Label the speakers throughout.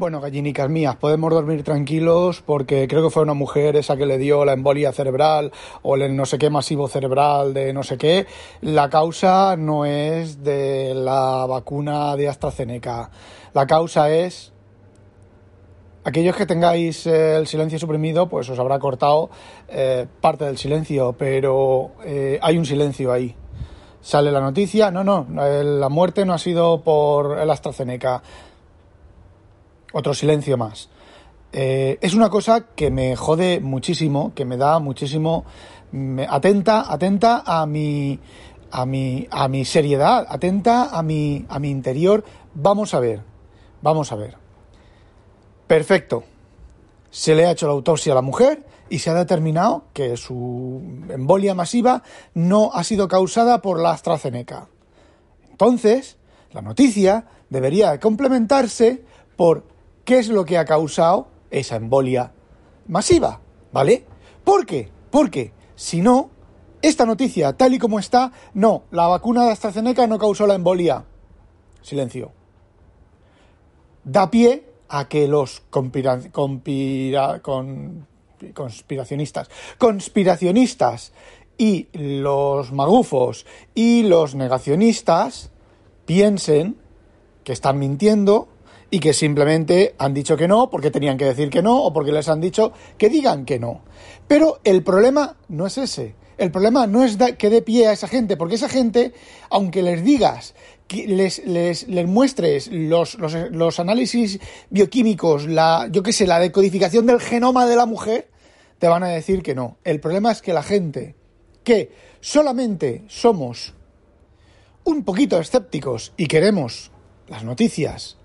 Speaker 1: Bueno, gallinicas mías, podemos dormir tranquilos porque creo que fue una mujer esa que le dio la embolia cerebral o el no sé qué masivo cerebral de no sé qué. La causa no es de la vacuna de AstraZeneca. La causa es aquellos que tengáis eh, el silencio suprimido, pues os habrá cortado eh, parte del silencio, pero eh, hay un silencio ahí. Sale la noticia, no, no, la muerte no ha sido por el AstraZeneca otro silencio más. Eh, es una cosa que me jode muchísimo, que me da muchísimo. atenta, atenta a mi, a mi, a mi seriedad, atenta a mi, a mi interior. Vamos a ver, vamos a ver. Perfecto. Se le ha hecho la autopsia a la mujer y se ha determinado que su embolia masiva no ha sido causada por la AstraZeneca. Entonces, la noticia debería complementarse por qué es lo que ha causado esa embolia masiva, ¿vale? ¿Por qué? Porque si no, esta noticia, tal y como está, no, la vacuna de AstraZeneca no causó la embolia. Silencio. Da pie a que los conspiracionistas, conspiracionistas y los magufos y los negacionistas piensen que están mintiendo y que simplemente han dicho que no porque tenían que decir que no o porque les han dicho que digan que no. Pero el problema no es ese. El problema no es que dé pie a esa gente, porque esa gente, aunque les digas, les, les, les muestres los, los, los, análisis bioquímicos, la, yo qué sé, la decodificación del genoma de la mujer, te van a decir que no. El problema es que la gente que solamente somos un poquito escépticos y queremos las noticias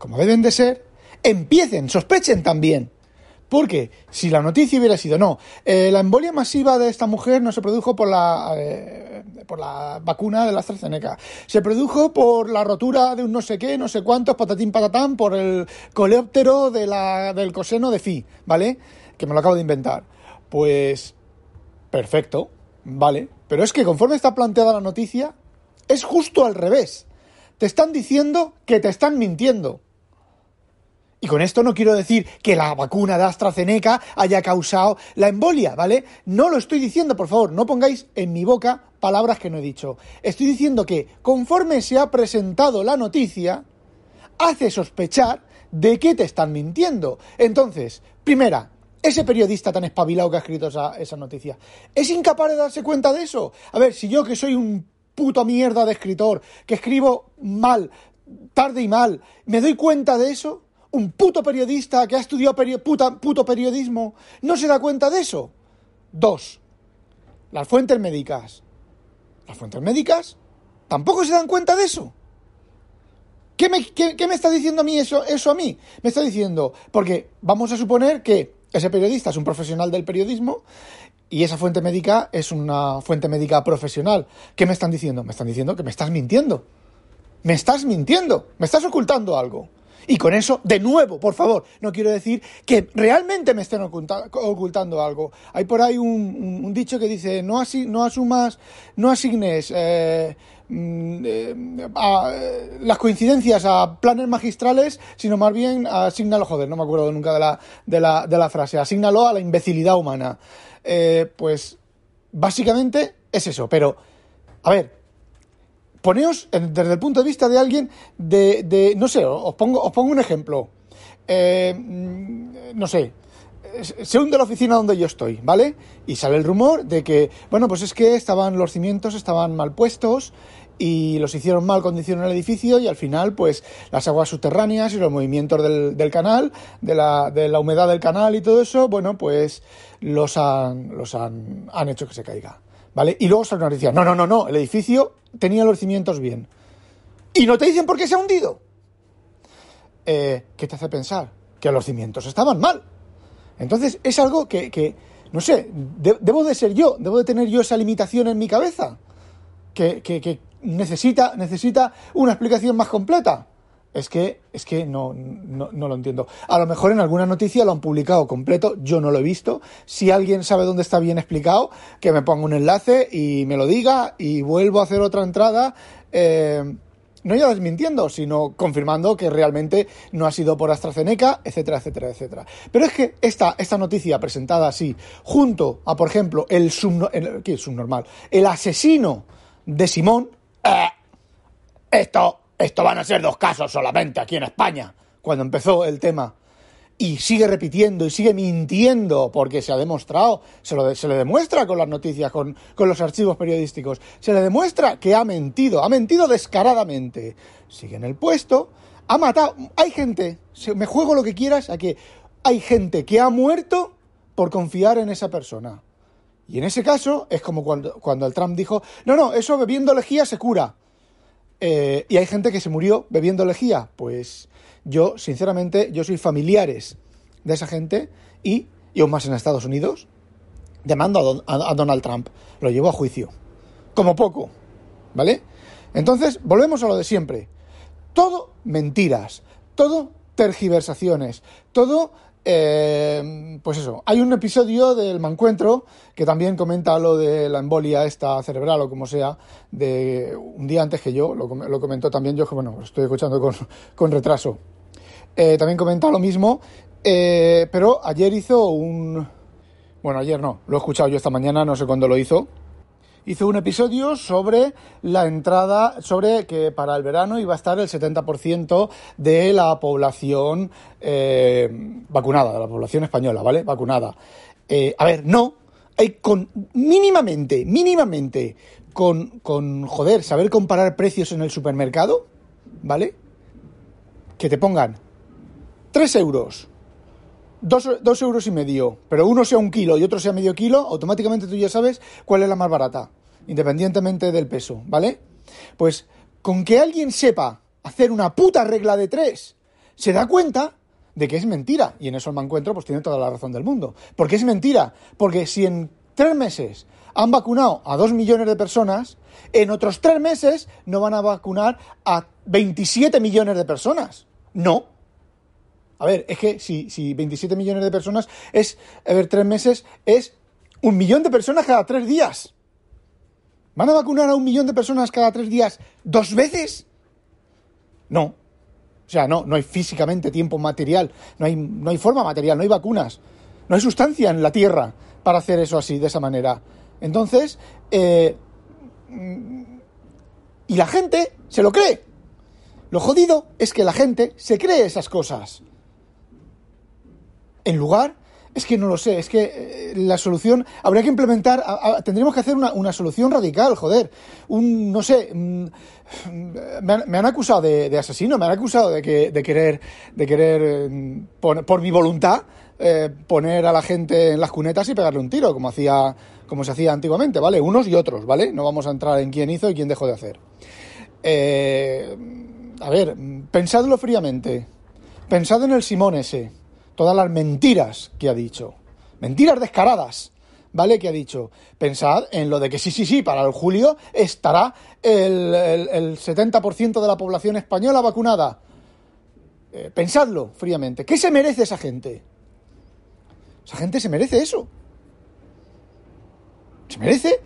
Speaker 1: como deben de ser, empiecen, sospechen también. Porque si la noticia hubiera sido, no, eh, la embolia masiva de esta mujer no se produjo por la, eh, por la vacuna de la AstraZeneca, se produjo por la rotura de un no sé qué, no sé cuántos, patatín patatán, por el coleóptero de la, del coseno de phi, ¿vale? Que me lo acabo de inventar. Pues, perfecto, ¿vale? Pero es que conforme está planteada la noticia, es justo al revés. Te están diciendo que te están mintiendo. Y con esto no quiero decir que la vacuna de AstraZeneca haya causado la embolia, ¿vale? No lo estoy diciendo, por favor, no pongáis en mi boca palabras que no he dicho. Estoy diciendo que conforme se ha presentado la noticia, hace sospechar de que te están mintiendo. Entonces, primera, ese periodista tan espabilado que ha escrito esa, noticia, ¿es incapaz de darse cuenta de eso? A ver, si yo que soy un puto mierda de escritor, que escribo mal, tarde y mal, ¿me doy cuenta de eso? Un puto periodista que ha estudiado puto periodismo no se da cuenta de eso. Dos, las fuentes médicas. Las fuentes médicas tampoco se dan cuenta de eso. ¿Qué me, me está diciendo a mí eso, eso a mí? Me está diciendo, porque vamos a suponer que ese periodista es un profesional del periodismo y esa fuente médica es una fuente médica profesional. ¿Qué me están diciendo? Me están diciendo que me estás mintiendo. Me estás mintiendo. Me estás ocultando algo. Y con eso, de nuevo, por favor, no quiero decir que realmente me estén ocultando algo. Hay por ahí un, dicho que dice, no, no asumas, no asignes eh, mm, eh, las coincidencias a planes magistrales, sino más bien asignalo, joder, no me acuerdo nunca de la, de la, de la frase, asignalo a la imbecilidad humana. Eh, pues básicamente es eso, pero, a ver, poneos desde el punto de vista de alguien de, no sé, os pongo, os pongo un ejemplo. Eh, mm, no sé, se hunde la oficina donde yo estoy, ¿vale? Y sale el rumor de que, bueno, pues es que estaban los cimientos estaban mal puestos y los hicieron mal condición el edificio y al final, pues las aguas subterráneas y los movimientos del, del canal, de la, de la humedad del canal y todo eso, bueno, pues los han, los han, han hecho que se caiga. ¿Vale? Y luego una noticia, no, no, no, no, el edificio tenía los cimientos bien. Y no te dicen por qué se ha hundido. eh, ¿qué te hace pensar? Que los cimientos estaban mal. Entonces es algo que, no sé, debo de ser yo, debo de tener yo esa limitación en mi cabeza, que, que necesita, necesita una explicación más completa. Es que, es que no, no, no, lo entiendo. A lo mejor en alguna noticia lo han publicado completo, yo no lo he visto. Si alguien sabe dónde está bien explicado, que me ponga un enlace y me lo diga y vuelvo a hacer otra entrada. Eh, no ya desmintiendo, sino confirmando que realmente no ha sido por AstraZeneca, etcétera, etcétera, etcétera. Pero es que esta, esta noticia presentada así, junto a, por ejemplo, el, ¿qué es subnormal? El asesino de Simón, eh, esto esto van a ser dos casos solamente aquí en España, cuando empezó el tema. Y sigue repitiendo y sigue mintiendo porque se ha demostrado, se, se le demuestra con las noticias, con, con los archivos periodísticos, se le demuestra que ha mentido, ha mentido descaradamente. Sigue en el puesto, ha matado, hay gente, me juego lo que quieras, a que hay gente que ha muerto por confiar en esa persona. Y en ese caso es como cuando, cuando el Trump dijo, no, no, eso bebiendo lejía se cura. Eh, y hay gente que se murió bebiendo lejía. Pues yo, sinceramente, yo soy familiares de esa gente y, y aún más en Estados Unidos, demando a, a Donald Trump. Lo llevo a juicio. Como poco. ¿Vale? Entonces, volvemos a lo de siempre. Todo mentiras. Todo tergiversaciones. Todo eh, pues eso, hay un episodio del Mancuentro que también comenta lo de la embolia esta cerebral o como sea, de un día antes que yo, lo, comentó también yo, bueno, estoy escuchando con, retraso. Eh, también comenta lo mismo, eh, pero ayer hizo un... Bueno, ayer no, lo he escuchado yo esta mañana, no sé cuándo lo hizo, hizo un episodio sobre la entrada, sobre que para el verano iba a estar el 70% de la población eh, vacunada, de la población española, ¿vale? Vacunada. Eh, a ver, no, hay con mínimamente, mínimamente, con, con, joder, saber comparar precios en el supermercado, ¿vale? Que te pongan 3 euros dos, euros y medio, pero uno sea un kilo y otro sea medio kilo, automáticamente tú ya sabes cuál es la más barata, independientemente del peso, ¿vale? Pues con que alguien sepa hacer una puta regla de tres, se da cuenta de que es mentira. Y en eso el encuentro pues tiene toda la razón del mundo. Porque es mentira. Porque si en tres meses han vacunado a dos millones de personas, en otros tres meses no van a vacunar a 27 millones de personas. No, a ver, es que si, si 27 millones de personas es, a ver, tres meses, es un millón de personas cada tres días. ¿Van a vacunar a un millón de personas cada tres días dos veces? No. O sea, no, no hay físicamente tiempo material, no hay, no hay forma material, no hay vacunas, no hay sustancia en la Tierra para hacer eso así, de esa manera. Entonces, eh, y la gente se lo cree. Lo jodido es que la gente se cree esas cosas en lugar es que no lo sé, es que eh, la solución habría que implementar, tendríamos que hacer una, solución radical, joder. Un, no sé, mm, me, han, acusado de, asesino, me han acusado de, que, de querer, de querer mm, por mi voluntad, eh, poner a la gente en las cunetas y pegarle un tiro, como, hacía, como se hacía antiguamente, ¿vale? Unos y otros, ¿vale? No vamos a entrar en quién hizo y quién dejó de hacer. Eh, a ver, pensadlo fríamente. Pensad en el Simón ese todas las mentiras que ha dicho. Mentiras descaradas, ¿vale? Que ha dicho. Pensad en lo de que sí, sí, sí, para el julio estará el, el, 70% de la población española vacunada. Eh, pensadlo fríamente. ¿Qué se merece esa gente? Esa gente se merece eso. Se merece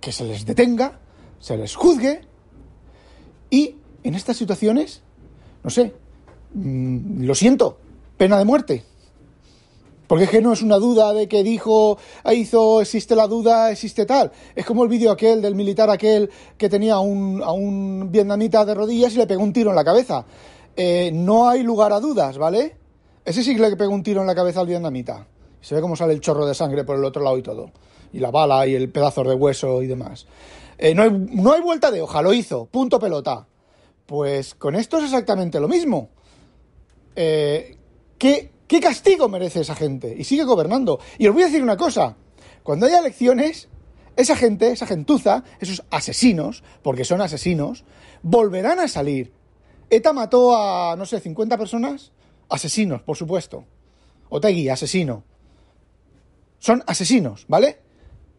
Speaker 1: que se les detenga, se les juzgue y en estas situaciones, no sé, mm, lo siento, pena de muerte. Porque es que no es una duda de que dijo, hizo, existe la duda, existe tal. Es como el vídeo aquel del militar aquel que tenía un, a un vietnamita de rodillas y le pegó un tiro en la cabeza. Eh, no hay lugar a dudas, ¿vale? Ese sí que le pegó un tiro en la cabeza al vietnamita. Se ve cómo sale el chorro de sangre por el otro lado y todo. Y la bala y el pedazo de hueso y demás. Eh, no, hay, no hay vuelta de hoja, lo hizo. Punto pelota. Pues con esto es exactamente lo mismo. Eh, ¿Qué, castigo merece esa gente? Y sigue gobernando. Y os voy a decir una cosa. Cuando haya elecciones, esa gente, esa gentuza, esos asesinos, porque son asesinos, volverán a salir ETA mató a, no sé, 50 personas, asesinos, por supuesto. Otegui, asesino. Son asesinos, ¿vale?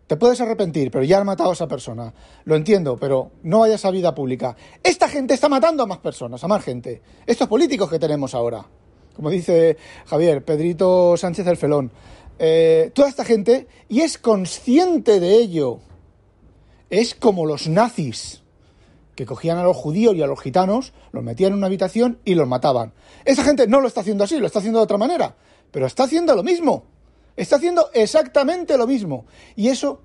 Speaker 1: Te puedes arrepentir, pero ya han matado a esa persona. Lo entiendo, pero no vayas a vida pública. Esta gente está matando a más personas, a más gente. Estos políticos que tenemos ahora. Como dice Javier, Pedrito Sánchez el Felón. Eh, toda esta gente, y es consciente de ello. Es como los nazis, que cogían a los judíos y a los gitanos, los metían en una habitación y los mataban. Esa gente no lo está haciendo así, lo está haciendo de otra manera, pero está haciendo lo mismo. Está haciendo exactamente lo mismo. Y eso,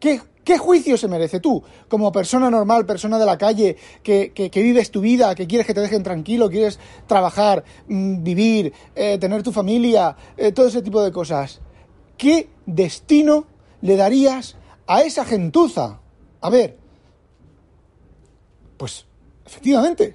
Speaker 1: ¿qué, qué juicio se merece tú, como persona normal, persona de la calle, que, que, vives tu vida, que quieres que te dejen tranquilo, quieres trabajar, mm, vivir, eh, tener tu familia, eh, todo ese tipo de cosas? ¿Qué destino le darías a esa gentuza? A ver, pues efectivamente,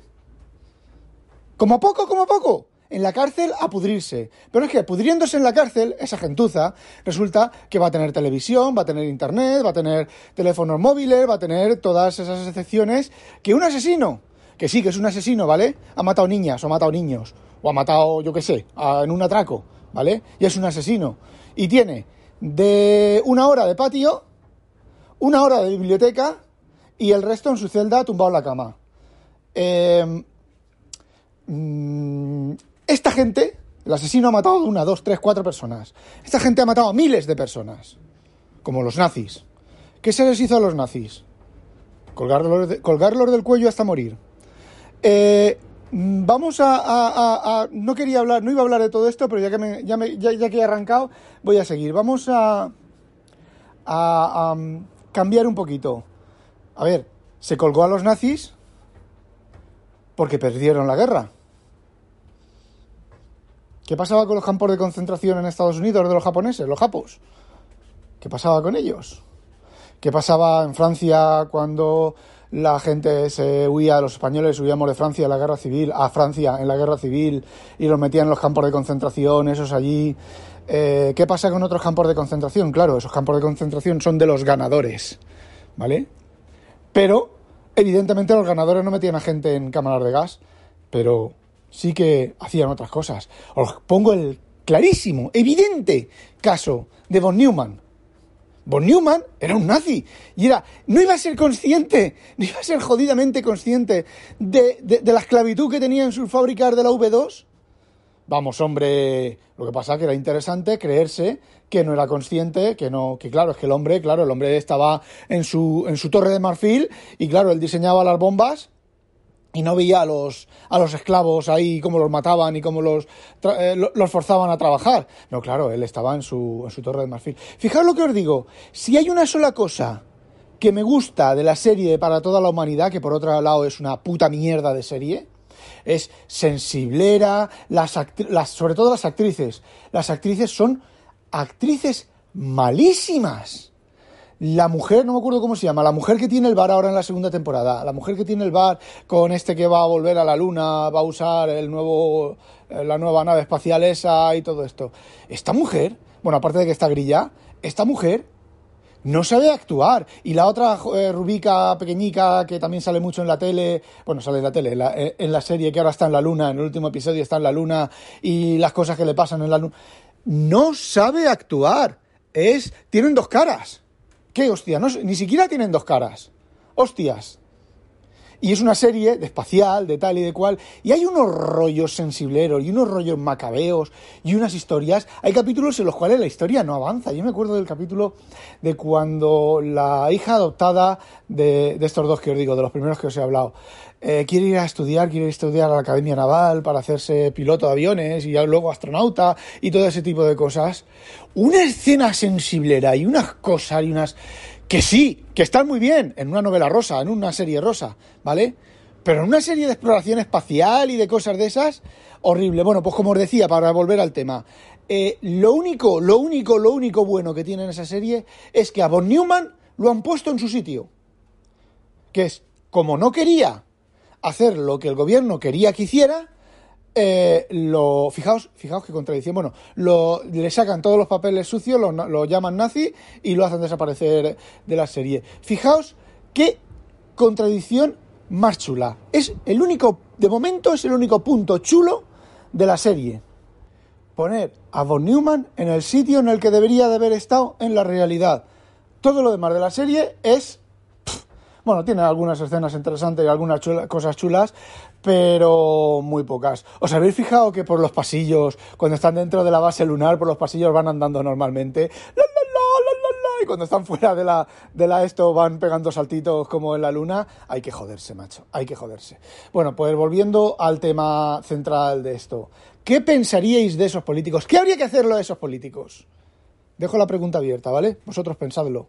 Speaker 1: como poco, como poco, en la cárcel a pudrirse. Pero es que pudriéndose en la cárcel, esa gentuza, resulta que va a tener televisión, va a tener internet, va a tener teléfonos móviles, va a tener todas esas excepciones que un asesino, que sí que es un asesino, ¿vale? Ha matado niñas o ha matado niños, o ha matado, yo qué sé, en un atraco, ¿vale? Y es un asesino. Y tiene de una hora de patio, una hora de biblioteca y el resto en su celda tumbado en la cama. Eh, esta gente, el asesino ha matado una, dos, tres, cuatro personas. Esta gente ha matado a miles de personas, como los nazis. ¿Qué se les hizo a los nazis? Colgarlos, del cuello hasta morir. Eh, vamos a, No quería hablar, no iba a hablar de todo esto, pero ya que, ya, que he arrancado, voy a seguir. Vamos a, a cambiar un poquito. A ver, se colgó a los nazis porque perdieron la guerra. ¿Qué pasaba con los campos de concentración en Estados Unidos de los japoneses, los japos? ¿Qué pasaba con ellos? ¿Qué pasaba en Francia cuando la gente se huía, los españoles huíamos de Francia en la guerra civil, a Francia en la guerra civil y los metían en los campos de concentración, esos allí? Eh, ¿Qué pasa con otros campos de concentración? Claro, esos campos de concentración son de los ganadores, ¿vale? Pero, evidentemente, los ganadores no metían a gente en cámaras de gas, pero sí que hacían otras cosas. Os pongo el clarísimo, evidente caso de von Neumann. Von Neumann era un nazi y era, no iba a ser consciente, no iba a ser jodidamente consciente de, de, la esclavitud que tenía en sus fábricas de la V2. Vamos, hombre, lo que pasa que era interesante creerse que no era consciente, que no, que claro, es que el hombre, claro, el hombre estaba en su, en su torre de marfil y claro, él diseñaba las bombas y no veía a los, a los esclavos ahí cómo los mataban y cómo los, eh, los forzaban a trabajar. No, claro, él estaba en su, en su torre de marfil. Fijaos lo que os digo, si hay una sola cosa que me gusta de la serie para toda la humanidad, que por otro lado es una puta mierda de serie, es sensiblera, las, las sobre todo las actrices. Las actrices son actrices malísimas la mujer, no me acuerdo cómo se llama, la mujer que tiene el bar ahora en la segunda temporada, la mujer que tiene el bar con este que va a volver a la luna, va a usar el nuevo, eh, la nueva nave espacial esa y todo esto. Esta mujer, bueno, aparte de que está grilla, esta mujer no sabe actuar. Y la otra eh, rubica pequeñica que también sale mucho en la tele, bueno, sale en la tele, en la, eh, en la serie que ahora está en la luna, en el último episodio está en la luna y las cosas que le pasan en la luna, no sabe actuar. Es, tienen dos caras. ¿Qué hostia? No, ni siquiera tienen dos caras. Hostias. Y es una serie de espacial, de tal y de cual. Y hay unos rollos sensibleros y unos rollos macabeos y unas historias. Hay capítulos en los cuales la historia no avanza. Yo me acuerdo del capítulo de cuando la hija adoptada de, de estos dos que os digo, de los primeros que os he hablado, eh, quiere ir a estudiar, quiere ir a estudiar a la Academia Naval para hacerse piloto de aviones y luego astronauta y todo ese tipo de cosas. Una escena sensiblera y unas cosas y unas que sí, que están muy bien en una novela rosa, en una serie rosa, ¿vale? Pero en una serie de exploración espacial y de cosas de esas, horrible. Bueno, pues como os decía, para volver al tema, eh, lo único, lo único, lo único bueno que tiene en esa serie es que a Von Newman lo han puesto en su sitio. Que es, como no quería hacer lo que el gobierno quería que hiciera, eh, lo, fijaos, fijaos qué contradicción. Bueno, lo, le sacan todos los papeles sucios, lo, llaman nazi y lo hacen desaparecer de la serie. Fijaos qué contradicción más chula. Es el único de momento es el único punto chulo de la serie. Poner a Von Neumann en el sitio en el que debería de haber estado en la realidad. Todo lo demás de la serie es bueno, tiene algunas escenas interesantes y algunas cosas chulas, pero muy pocas. ¿Os habéis fijado que por los pasillos, cuando están dentro de la base lunar, por los pasillos van andando normalmente? y cuando están fuera de la, de la esto van pegando saltitos como en la luna. Hay que joderse, macho, hay que joderse. Bueno, pues volviendo al tema central de esto. ¿Qué pensaríais de esos políticos? ¿Qué habría que hacerlo a esos políticos? Dejo la pregunta abierta, ¿vale? Vosotros pensadlo.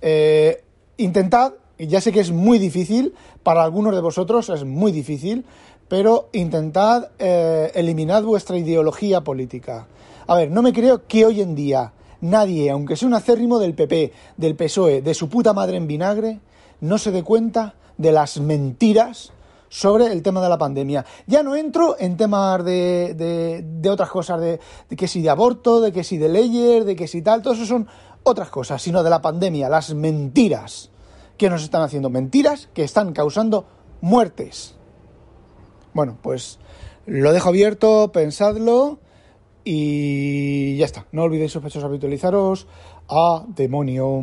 Speaker 1: Eh, intentad ya sé que es muy difícil, para algunos de vosotros es muy difícil, pero intentad eh, eliminar vuestra ideología política. A ver, no me creo que hoy en día nadie, aunque sea un acérrimo del PP, del PSOE, de su puta madre en vinagre, no se dé cuenta de las mentiras sobre el tema de la pandemia. Ya no entro en temas de, de, otras cosas, de, de, que si de aborto, de que si de leyes, de que si tal, todo eso son otras cosas, sino de la pandemia, las mentiras que nos están haciendo mentiras que están causando muertes. Bueno, pues lo dejo abierto, pensadlo y ya está. No olvidéis sospechosos habitualizaros a demonio.